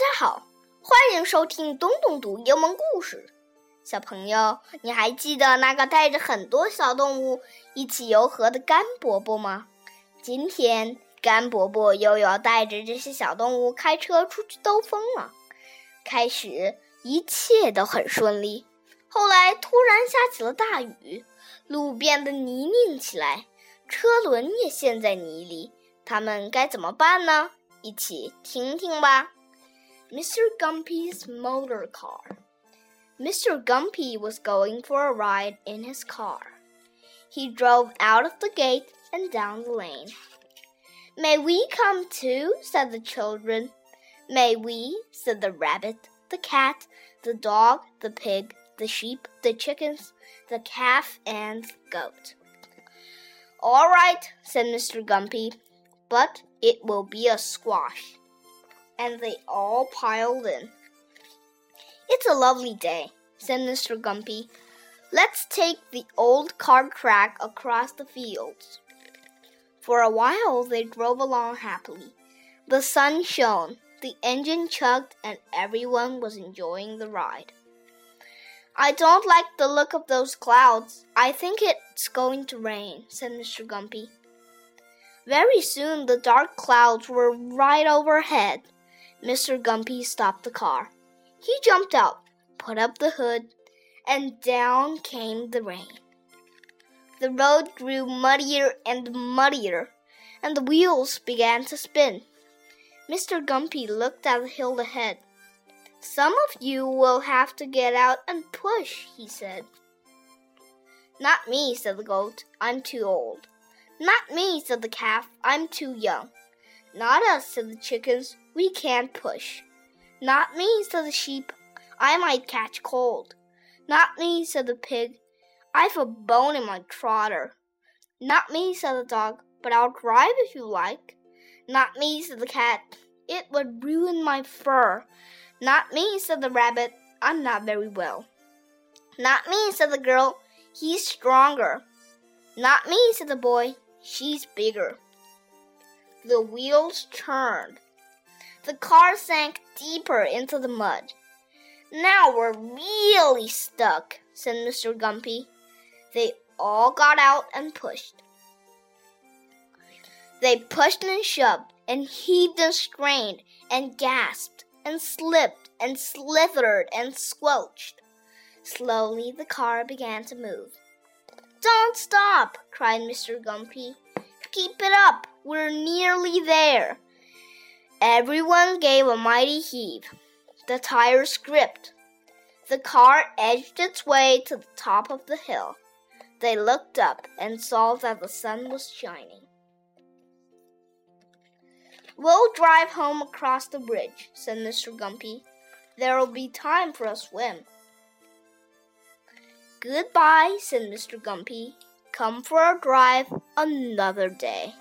大家好，欢迎收听东东读英文故事。小朋友，你还记得那个带着很多小动物一起游河的甘伯伯吗？今天，甘伯伯又要带着这些小动物开车出去兜风了。开始一切都很顺利，后来突然下起了大雨，路变得泥泞起来，车轮也陷在泥里。他们该怎么办呢？一起听听吧。Mr. Gumpy's motor car. Mr. Gumpy was going for a ride in his car. He drove out of the gate and down the lane. May we come too? said the children. May we? said the rabbit, the cat, the dog, the pig, the sheep, the chickens, the calf, and the goat. All right, said Mr. Gumpy, but it will be a squash and they all piled in. It's a lovely day, said Mr. Gumpy. Let's take the old cart track across the fields. For a while they drove along happily. The sun shone, the engine chugged, and everyone was enjoying the ride. I don't like the look of those clouds. I think it's going to rain, said Mr. Gumpy. Very soon the dark clouds were right overhead. Mr. Gumpy stopped the car. He jumped out, put up the hood, and down came the rain. The road grew muddier and muddier, and the wheels began to spin. Mr. Gumpy looked at the hill ahead. Some of you will have to get out and push, he said. Not me, said the goat. I'm too old. Not me, said the calf. I'm too young. Not us, said the chickens. We can't push. Not me, said the sheep. I might catch cold. Not me, said the pig. I've a bone in my trotter. Not me, said the dog, but I'll drive if you like. Not me, said the cat. It would ruin my fur. Not me, said the rabbit. I'm not very well. Not me, said the girl. He's stronger. Not me, said the boy. She's bigger. The wheels turned. The car sank deeper into the mud. Now we're really stuck, said Mr. Gumpy. They all got out and pushed. They pushed and shoved, and heaved and strained, and gasped, and slipped, and slithered, and squelched. Slowly the car began to move. Don't stop, cried Mr. Gumpy. Keep it up. We're nearly there. Everyone gave a mighty heave. The tires gripped. The car edged its way to the top of the hill. They looked up and saw that the sun was shining. We'll drive home across the bridge, said Mr. Gumpy. There'll be time for a swim. Goodbye, said Mr. Gumpy. Come for a drive another day.